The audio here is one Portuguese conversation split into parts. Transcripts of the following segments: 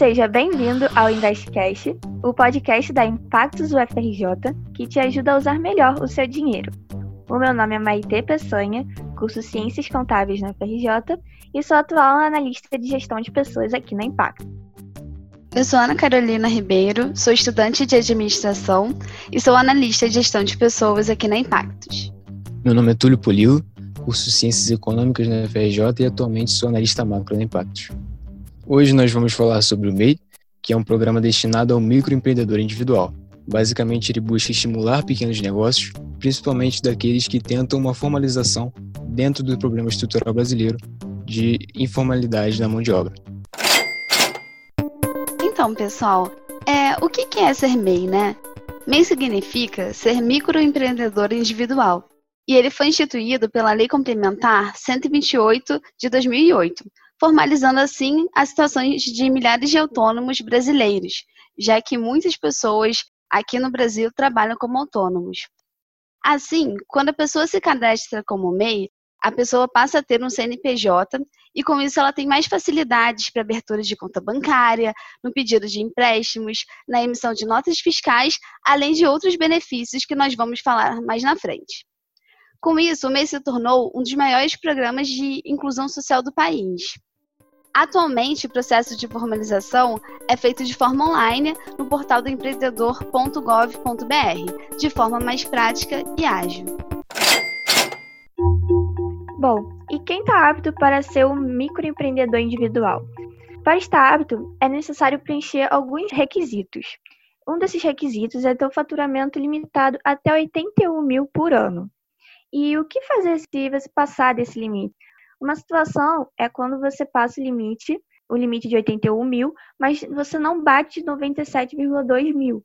Seja bem-vindo ao Investcast, o podcast da Impactos UFRJ que te ajuda a usar melhor o seu dinheiro. O meu nome é Maite Peçanha, curso Ciências Contábeis na UFRJ e sou atual analista de gestão de pessoas aqui na Impacto. Eu sou Ana Carolina Ribeiro, sou estudante de administração e sou analista de gestão de pessoas aqui na Impactos. Meu nome é Túlio Polilo, curso Ciências Econômicas na UFRJ e atualmente sou analista macro na Impactos. Hoje nós vamos falar sobre o MEI, que é um programa destinado ao microempreendedor individual. Basicamente, ele busca estimular pequenos negócios, principalmente daqueles que tentam uma formalização dentro do problema estrutural brasileiro de informalidade na mão de obra. Então, pessoal, é, o que é ser MEI, né? MEI significa ser microempreendedor individual. E ele foi instituído pela Lei Complementar 128 de 2008, formalizando assim as situações de milhares de autônomos brasileiros, já que muitas pessoas aqui no Brasil trabalham como autônomos. Assim, quando a pessoa se cadastra como MEI, a pessoa passa a ter um CNPJ e com isso ela tem mais facilidades para abertura de conta bancária, no pedido de empréstimos, na emissão de notas fiscais, além de outros benefícios que nós vamos falar mais na frente. Com isso, o MEI se tornou um dos maiores programas de inclusão social do país. Atualmente, o processo de formalização é feito de forma online no portal do empreendedor.gov.br, de forma mais prática e ágil. Bom, e quem está apto para ser um microempreendedor individual? Para estar apto, é necessário preencher alguns requisitos. Um desses requisitos é ter o faturamento limitado até 81 mil por ano. E o que fazer se você passar desse limite? Uma situação é quando você passa o limite, o limite de 81 mil, mas você não bate 97,2 mil.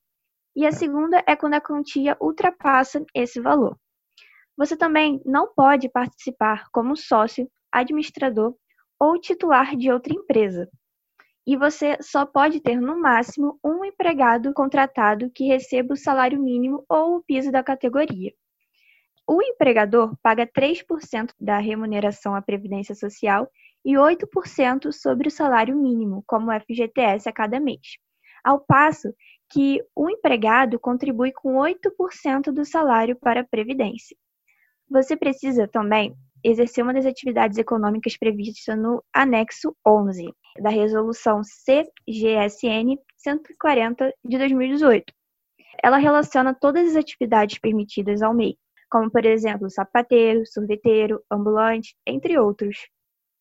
E a segunda é quando a quantia ultrapassa esse valor. Você também não pode participar como sócio, administrador ou titular de outra empresa. E você só pode ter, no máximo, um empregado contratado que receba o salário mínimo ou o piso da categoria. O empregador paga 3% da remuneração à Previdência Social e 8% sobre o salário mínimo, como FGTS, a cada mês. Ao passo que o empregado contribui com 8% do salário para a Previdência. Você precisa também exercer uma das atividades econômicas previstas no anexo 11 da Resolução CGSN 140 de 2018. Ela relaciona todas as atividades permitidas ao MEI, como por exemplo sapateiro, sorveteiro, ambulante, entre outros.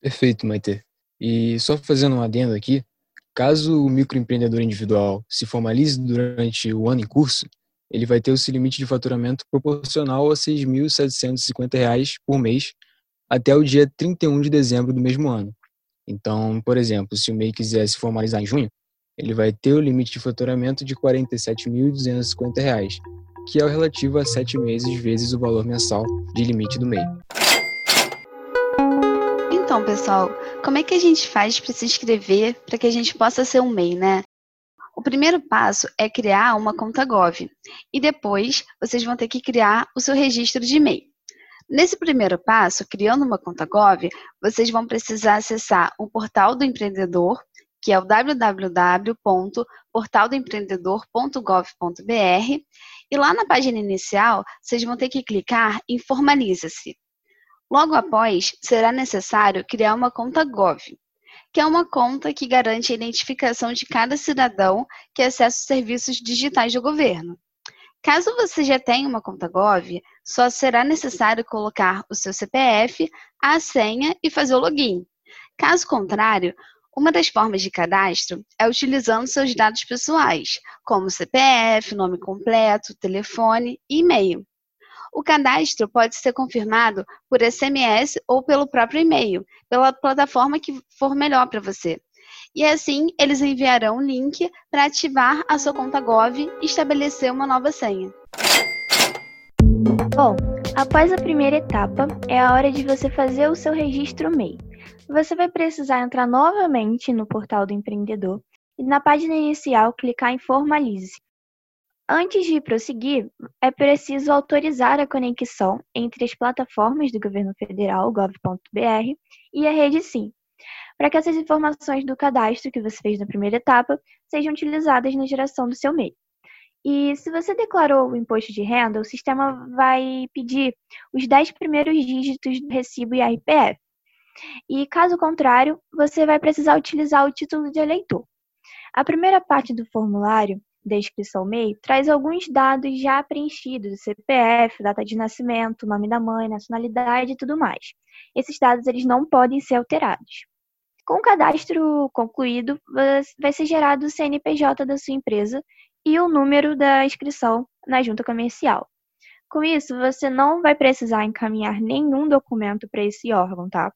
Perfeito, Maite. E só fazendo um adendo aqui, caso o microempreendedor individual se formalize durante o ano em curso, ele vai ter o seu limite de faturamento proporcional a R$ 6.750 por mês até o dia 31 de dezembro do mesmo ano. Então, por exemplo, se o MEI quiser se formalizar em junho, ele vai ter o limite de faturamento de R$ 47.250, que é o relativo a sete meses vezes o valor mensal de limite do MEI. Então, pessoal, como é que a gente faz para se inscrever para que a gente possa ser um MEI, né? O primeiro passo é criar uma conta Gov e depois vocês vão ter que criar o seu registro de MEI. Nesse primeiro passo, criando uma conta Gov, vocês vão precisar acessar o portal do empreendedor, que é o www.portaldoempreendedor.gov.br e lá na página inicial, vocês vão ter que clicar em Formaliza-se. Logo após, será necessário criar uma conta Gov, que é uma conta que garante a identificação de cada cidadão que acessa os serviços digitais do governo. Caso você já tenha uma conta Gov, só será necessário colocar o seu CPF, a senha e fazer o login. Caso contrário, uma das formas de cadastro é utilizando seus dados pessoais, como CPF, nome completo, telefone e e-mail. O cadastro pode ser confirmado por SMS ou pelo próprio e-mail, pela plataforma que for melhor para você. E assim, eles enviarão um link para ativar a sua conta Gov e estabelecer uma nova senha. Bom, após a primeira etapa, é a hora de você fazer o seu registro MEI. Você vai precisar entrar novamente no portal do empreendedor e na página inicial clicar em Formalize. Antes de prosseguir, é preciso autorizar a conexão entre as plataformas do governo federal, gov.br, e a rede SIM. para que essas informações do cadastro que você fez na primeira etapa sejam utilizadas na geração do seu MEI. E se você declarou o imposto de renda, o sistema vai pedir os 10 primeiros dígitos do recibo IRPF. E caso contrário, você vai precisar utilizar o título de eleitor. A primeira parte do formulário da inscrição MEI traz alguns dados já preenchidos, CPF, data de nascimento, nome da mãe, nacionalidade e tudo mais. Esses dados eles não podem ser alterados. Com o cadastro concluído, vai ser gerado o CNPJ da sua empresa e o número da inscrição na junta comercial. Com isso, você não vai precisar encaminhar nenhum documento para esse órgão, tá?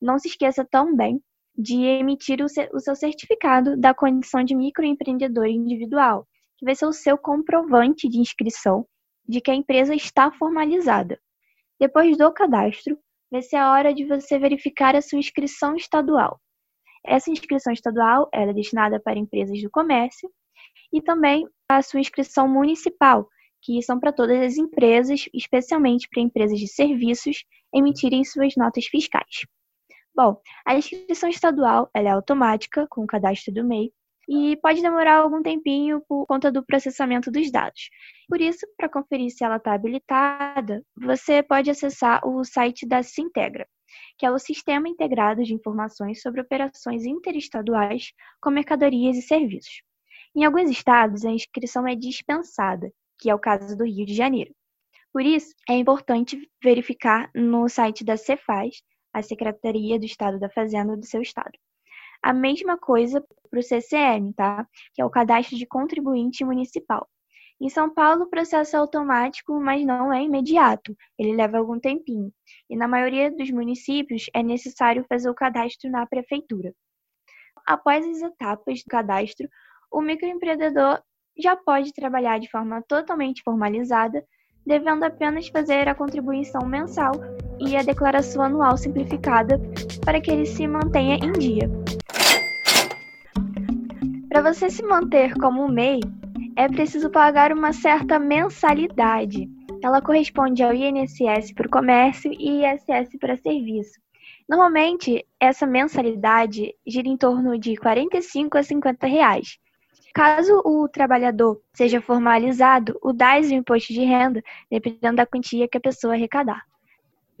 Não se esqueça também de emitir o, seu certificado da condição de microempreendedor individual, que vai ser o seu comprovante de inscrição de que a empresa está formalizada. Depois do cadastro, vai ser a hora de você verificar a sua inscrição estadual. Essa inscrição estadual é destinada para empresas do comércio e também a sua inscrição municipal, que são para todas as empresas, especialmente para empresas de serviços, emitirem suas notas fiscais. Bom, a inscrição estadual é automática, com o cadastro do MEI, e pode demorar algum tempinho por conta do processamento dos dados. Por isso, para conferir se ela está habilitada, você pode acessar o site da Sintegra, que é o Sistema Integrado de Informações sobre Operações Interestaduais com Mercadorias e Serviços. Em alguns estados, a inscrição é dispensada, que é o caso do Rio de Janeiro. Por isso, é importante verificar no site da Cefaz, a Secretaria do Estado da Fazenda do seu estado. A mesma coisa para o CCM, tá? Que é o Cadastro de Contribuinte Municipal. Em São Paulo, o processo é automático, mas não é imediato. Ele leva algum tempinho. E na maioria dos municípios é necessário fazer o cadastro na prefeitura. Após as etapas do cadastro, o microempreendedor já pode trabalhar de forma totalmente formalizada, devendo apenas fazer a contribuição mensal e a declaração anual simplificada para que ele se mantenha em dia. Para você se manter como MEI, é preciso pagar uma certa mensalidade. Ela corresponde ao INSS para o comércio e ISS para serviço. Normalmente, essa mensalidade gira em torno de 45 a 50 reais. Caso o trabalhador seja formalizado, o DAS e o imposto de renda, dependendo da quantia que a pessoa arrecadar.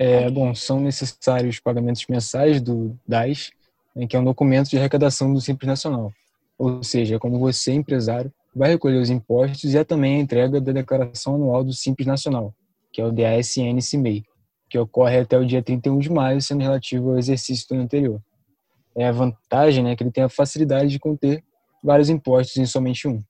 É, bom, são necessários pagamentos mensais do DAS, né, que é um documento de arrecadação do Simples Nacional. Ou seja, como você, empresário, vai recolher os impostos e é também a entrega da declaração anual do Simples Nacional, que é o DASN-CIMEI, que ocorre até o dia 31 de maio, sendo relativo ao exercício do ano anterior. É a vantagem né, que ele tem a facilidade de conter vários impostos em somente um.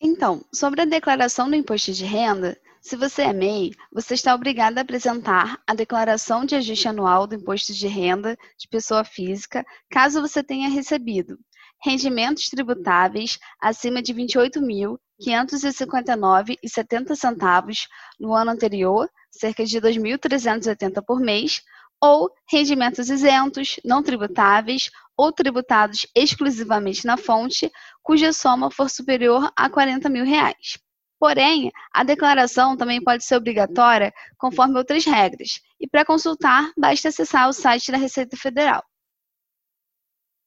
Então, sobre a declaração do imposto de renda, se você é MEI, você está obrigado a apresentar a declaração de ajuste anual do imposto de renda de pessoa física, caso você tenha recebido rendimentos tributáveis acima de R$ 28.559,70 no ano anterior, cerca de R$ 2.380 por mês, ou rendimentos isentos, não tributáveis ou tributados exclusivamente na fonte, cuja soma for superior a 40 mil reais. Porém, a declaração também pode ser obrigatória conforme outras regras, e para consultar, basta acessar o site da Receita Federal.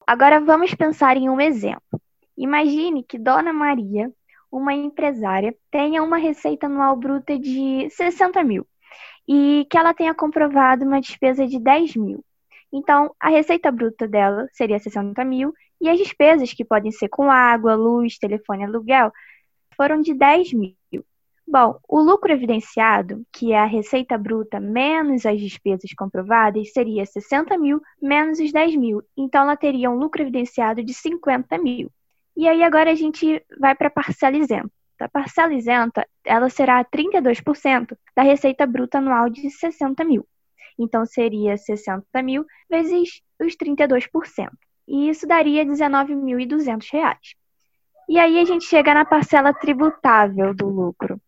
Agora vamos pensar em um exemplo. Imagine que Dona Maria, uma empresária, tenha uma receita anual bruta de 60 mil e que ela tenha comprovado uma despesa de 10 mil. Então, a receita bruta dela seria 60 mil e as despesas, que podem ser com água, luz, telefone, aluguel, foram de 10 mil. Bom, o lucro evidenciado, que é a receita bruta menos as despesas comprovadas, seria 60 mil menos os 10 mil. Então, ela teria um lucro evidenciado de 50 mil. E aí, agora a gente vai para a parcela isenta. A parcela isenta, ela será 32% da receita bruta anual de 60 mil. Então, seria 60 mil vezes os 32%. E isso daria R$ 19.200. E aí a gente chega na parcela tributável do lucro,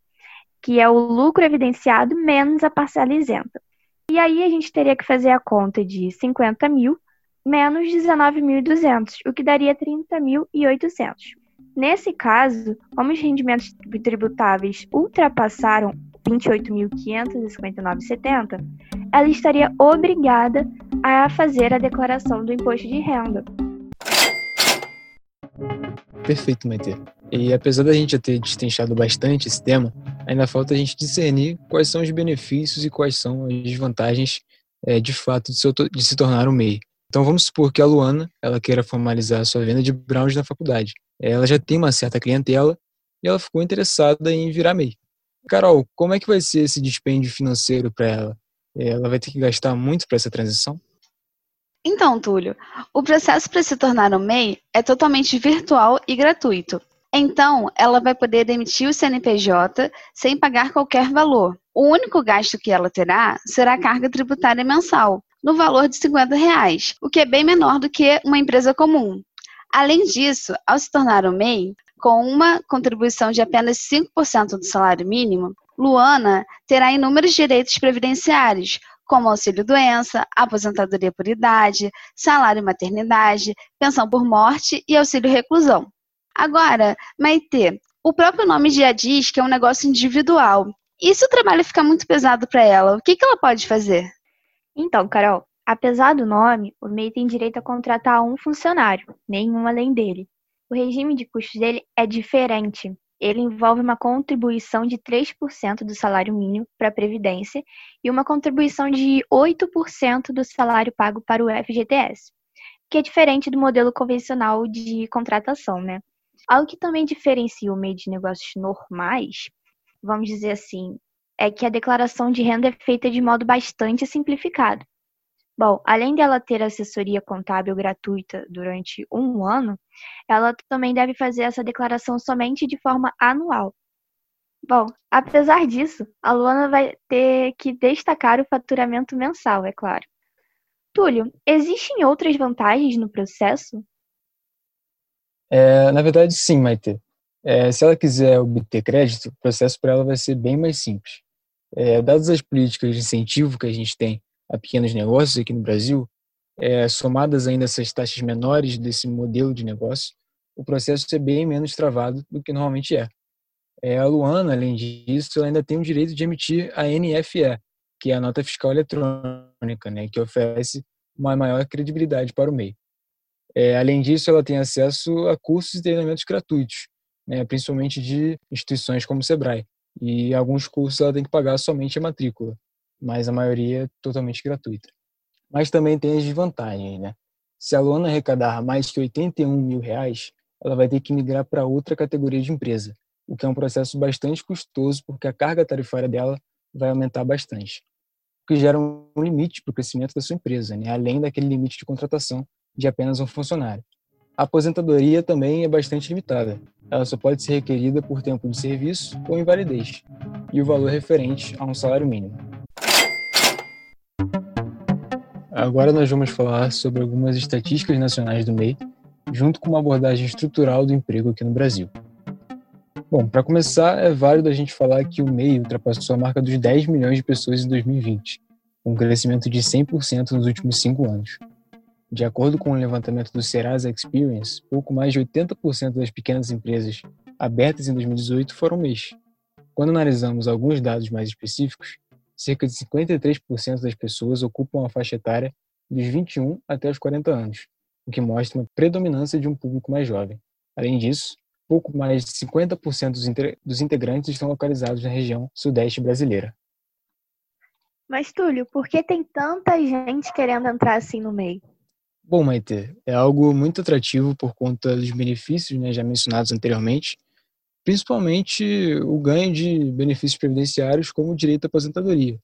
que é o lucro evidenciado menos a parcela isenta. E aí a gente teria que fazer a conta de 50 mil menos 19.200, o que daria 30.800. Nesse caso, como os rendimentos tributáveis ultrapassaram 28.559,70, ela estaria obrigada a fazer a declaração do imposto de renda. Perfeito, Maite. E apesar da gente já ter destrinchado bastante esse tema, ainda falta a gente discernir quais são os benefícios e quais são as desvantagens é, de fato de se, de se tornar um MEI. Então vamos supor que a Luana ela queira formalizar a sua venda de brownies na faculdade. Ela já tem uma certa clientela e ela ficou interessada em virar MEI. Carol, como é que vai ser esse dispêndio financeiro para ela? Ela vai ter que gastar muito para essa transição? Então, Túlio, o processo para se tornar um MEI é totalmente virtual e gratuito. Então, ela vai poder demitir o CNPJ sem pagar qualquer valor. O único gasto que ela terá será a carga tributária mensal, no valor de 50 reais, o que é bem menor do que uma empresa comum. Além disso, ao se tornar um MEI, com uma contribuição de apenas 5% do salário mínimo, Luana terá inúmeros direitos previdenciários, como auxílio-doença, aposentadoria por idade, salário maternidade, pensão por morte e auxílio-reclusão. Agora, Maite, o próprio nome já diz que é um negócio individual. E se o trabalho ficar muito pesado para ela, o que, que ela pode fazer? Então, Carol, apesar do nome, o MEI tem direito a contratar um funcionário, nenhum além dele. O regime de custos dele é diferente ele envolve uma contribuição de 3% do salário mínimo para a Previdência e uma contribuição de 8% do salário pago para o FGTS, que é diferente do modelo convencional de contratação, né? Algo que também diferencia o meio de negócios normais, vamos dizer assim, é que a declaração de renda é feita de modo bastante simplificado. Bom, além dela ter assessoria contábil gratuita durante um ano, ela também deve fazer essa declaração somente de forma anual. Bom, apesar disso, a Luana vai ter que destacar o faturamento mensal, é claro. Túlio, existem outras vantagens no processo? É, na verdade, sim, Maite. É, se ela quiser obter crédito, o processo para ela vai ser bem mais simples. É, dadas as políticas de incentivo que a gente tem a pequenos negócios aqui no Brasil, é, somadas ainda essas taxas menores desse modelo de negócio, o processo é bem menos travado do que normalmente é. é. A Luana, além disso, ainda tem o direito de emitir a NFE, que é a nota fiscal eletrônica, né, que oferece uma maior credibilidade para o MEI. É, além disso, ela tem acesso a cursos e treinamentos gratuitos, né, principalmente de instituições como o Sebrae. E alguns cursos ela tem que pagar somente a matrícula mas a maioria é totalmente gratuita. Mas também tem as desvantagens, né? Se a Luana arrecadar mais que 81 mil reais, ela vai ter que migrar para outra categoria de empresa, o que é um processo bastante custoso porque a carga tarifária dela vai aumentar bastante, o que gera um limite para o crescimento da sua empresa, né? além daquele limite de contratação de apenas um funcionário. A aposentadoria também é bastante limitada. Ela só pode ser requerida por tempo de serviço ou invalidez, e o valor referente a um salário mínimo. Agora nós vamos falar sobre algumas estatísticas nacionais do MEI, junto com uma abordagem estrutural do emprego aqui no Brasil. Bom, para começar, é válido a gente falar que o MEI ultrapassou a marca dos 10 milhões de pessoas em 2020, com um crescimento de 100% nos últimos cinco anos. De acordo com o levantamento do Serasa Experience, pouco mais de 80% das pequenas empresas abertas em 2018 foram MEIs. Quando analisamos alguns dados mais específicos, cerca de 53% das pessoas ocupam a faixa etária dos 21 até os 40 anos, o que mostra uma predominância de um público mais jovem. Além disso, pouco mais de 50% dos integrantes estão localizados na região sudeste brasileira. Mas, Túlio, por que tem tanta gente querendo entrar assim no meio? Bom, Maite, é algo muito atrativo por conta dos benefícios né, já mencionados anteriormente principalmente o ganho de benefícios previdenciários como direito à aposentadoria.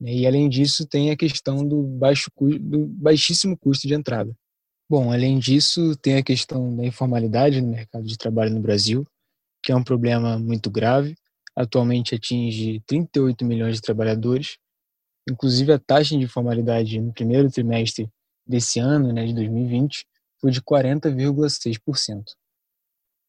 Né? E além disso, tem a questão do, baixo, do baixíssimo custo de entrada. Bom, além disso, tem a questão da informalidade no mercado de trabalho no Brasil, que é um problema muito grave. Atualmente atinge 38 milhões de trabalhadores. Inclusive, a taxa de informalidade no primeiro trimestre desse ano, né, de 2020, foi de 40,6%.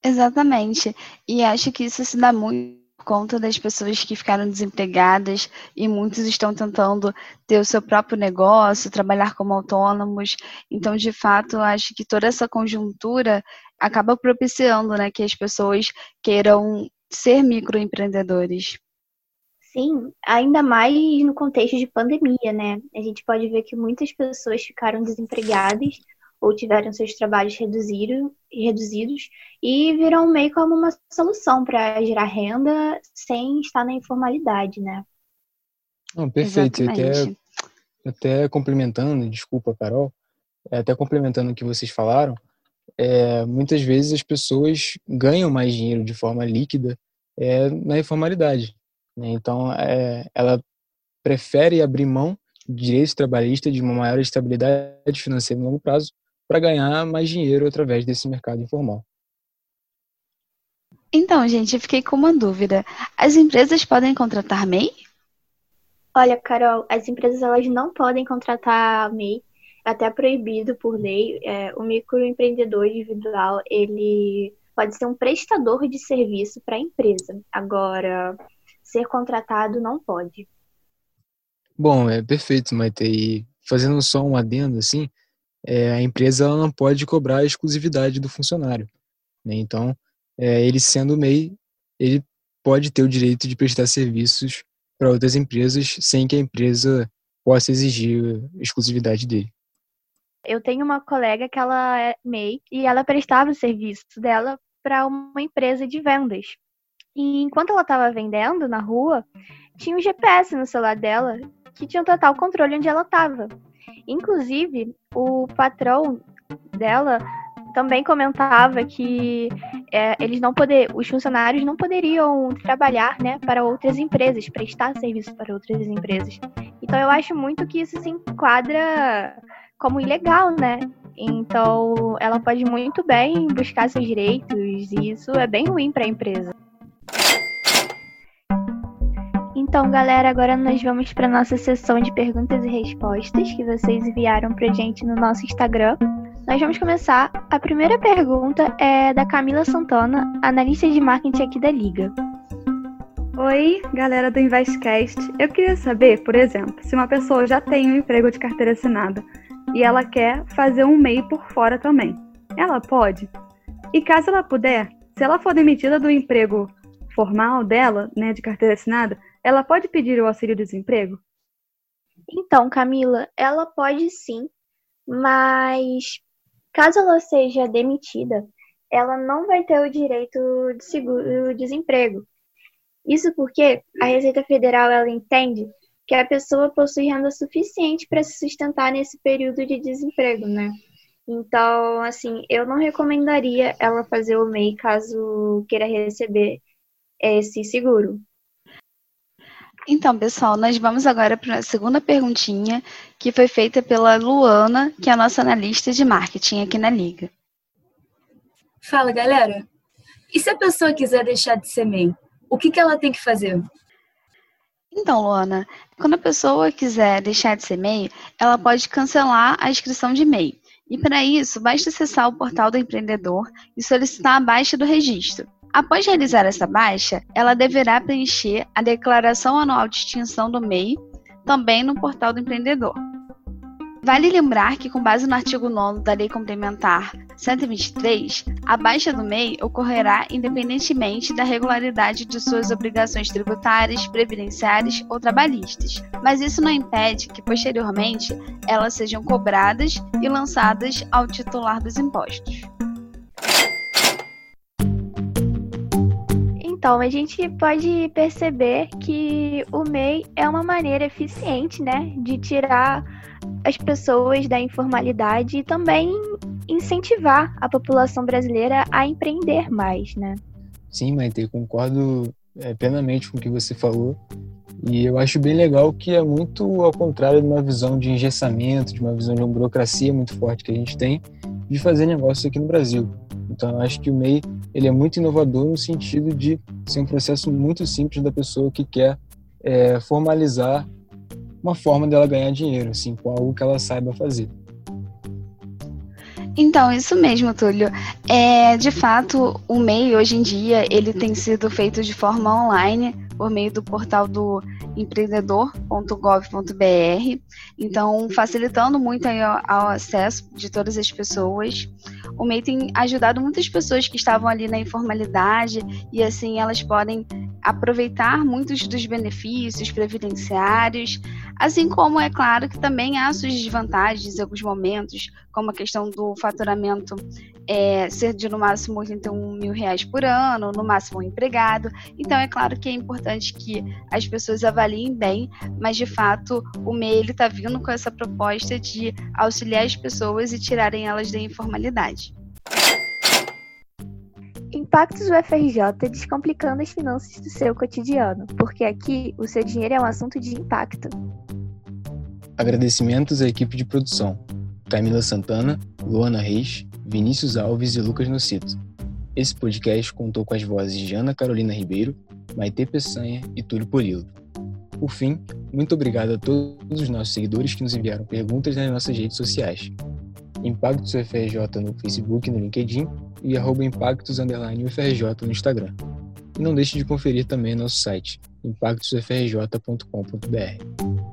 Exatamente. E acho que isso se dá muito por conta das pessoas que ficaram desempregadas e muitos estão tentando ter o seu próprio negócio, trabalhar como autônomos. Então, de fato, acho que toda essa conjuntura acaba propiciando né, que as pessoas queiram ser microempreendedores. Sim, ainda mais no contexto de pandemia, né? A gente pode ver que muitas pessoas ficaram desempregadas ou tiveram seus trabalhos reduzido, reduzidos e viram o MEI como uma solução para gerar renda sem estar na informalidade, né? Não, perfeito. Até, até complementando, desculpa, Carol, é, até complementando o que vocês falaram, é, muitas vezes as pessoas ganham mais dinheiro de forma líquida é, na informalidade. Né? Então, é, ela prefere abrir mão de direitos trabalhistas de uma maior estabilidade financeira no longo prazo para ganhar mais dinheiro através desse mercado informal. Então, gente, eu fiquei com uma dúvida. As empresas podem contratar MEI? Olha, Carol, as empresas elas não podem contratar MEI, é até proibido por lei. É, o microempreendedor individual, ele pode ser um prestador de serviço para a empresa. Agora, ser contratado não pode. Bom, é perfeito, Maite. E fazendo só um adendo, assim, é, a empresa ela não pode cobrar a exclusividade do funcionário. Né? Então, é, ele sendo MEI, ele pode ter o direito de prestar serviços para outras empresas sem que a empresa possa exigir exclusividade dele. Eu tenho uma colega que ela é MEI e ela prestava o serviço dela para uma empresa de vendas. E enquanto ela estava vendendo na rua, tinha um GPS no celular dela que tinha um total controle onde ela estava. Inclusive, o patrão dela também comentava que é, eles não poder, os funcionários não poderiam trabalhar, né, para outras empresas, prestar serviço para outras empresas. Então eu acho muito que isso se enquadra como ilegal, né? Então ela pode muito bem buscar seus direitos e isso é bem ruim para a empresa. Então, galera, agora nós vamos para nossa sessão de perguntas e respostas que vocês enviaram para gente no nosso Instagram. Nós vamos começar. A primeira pergunta é da Camila Santana, analista de marketing aqui da Liga. Oi, galera do Investcast. Eu queria saber, por exemplo, se uma pessoa já tem um emprego de carteira assinada e ela quer fazer um MEI por fora também. Ela pode? E caso ela puder, se ela for demitida do emprego formal dela, né, de carteira assinada, ela pode pedir o auxílio-desemprego? Então, Camila, ela pode sim, mas caso ela seja demitida, ela não vai ter o direito de seguro-desemprego. Isso porque a Receita Federal ela entende que a pessoa possui renda suficiente para se sustentar nesse período de desemprego, né? Então, assim, eu não recomendaria ela fazer o MEI caso queira receber esse seguro. Então, pessoal, nós vamos agora para a segunda perguntinha, que foi feita pela Luana, que é a nossa analista de marketing aqui na Liga. Fala, galera. E se a pessoa quiser deixar de ser MEI, o que, que ela tem que fazer? Então, Luana, quando a pessoa quiser deixar de ser MEI, ela pode cancelar a inscrição de MEI. E para isso, basta acessar o portal do empreendedor e solicitar a baixa do registro. Após realizar essa baixa, ela deverá preencher a declaração anual de extinção do MEI, também no portal do empreendedor. Vale lembrar que, com base no artigo 9 da Lei Complementar 123, a baixa do MEI ocorrerá independentemente da regularidade de suas obrigações tributárias, previdenciárias ou trabalhistas, mas isso não impede que, posteriormente, elas sejam cobradas e lançadas ao titular dos impostos. Então, a gente pode perceber que o MEI é uma maneira eficiente, né, de tirar as pessoas da informalidade e também incentivar a população brasileira a empreender mais, né? Sim, Maite, concordo é, plenamente com o que você falou. E eu acho bem legal que é muito ao contrário de uma visão de engessamento, de uma visão de uma burocracia muito forte que a gente tem de fazer negócio aqui no Brasil. Então, eu acho que o MEI ele é muito inovador no sentido de ser um processo muito simples da pessoa que quer é, formalizar uma forma dela ganhar dinheiro, assim, com algo que ela saiba fazer. Então, isso mesmo, Túlio. É, de fato, o MEI hoje em dia ele tem sido feito de forma online por meio do portal do empreendedor.gov.br, então facilitando muito ao acesso de todas as pessoas. O MEI tem ajudado muitas pessoas que estavam ali na informalidade e assim elas podem aproveitar muitos dos benefícios previdenciários, assim como é claro que também há suas desvantagens em alguns momentos, como a questão do faturamento é, ser de no máximo 81 mil reais por ano, no máximo um empregado. Então é claro que é importante que as pessoas avaliem bem, mas de fato o MEI está vindo com essa proposta de auxiliar as pessoas e tirarem elas da informalidade. Impactos UFRJ descomplicando as finanças do seu cotidiano, porque aqui o seu dinheiro é um assunto de impacto. Agradecimentos à equipe de produção: Camila Santana, Luana Reis, Vinícius Alves e Lucas Nocito. Esse podcast contou com as vozes de Ana Carolina Ribeiro, Maite Peçanha e Túlio Polilo. Por fim, muito obrigado a todos os nossos seguidores que nos enviaram perguntas nas nossas redes sociais. Impactos UFRJ no Facebook e no LinkedIn e arroba Impactos UFRJ no Instagram. E não deixe de conferir também nosso site, impactosufrj.com.br.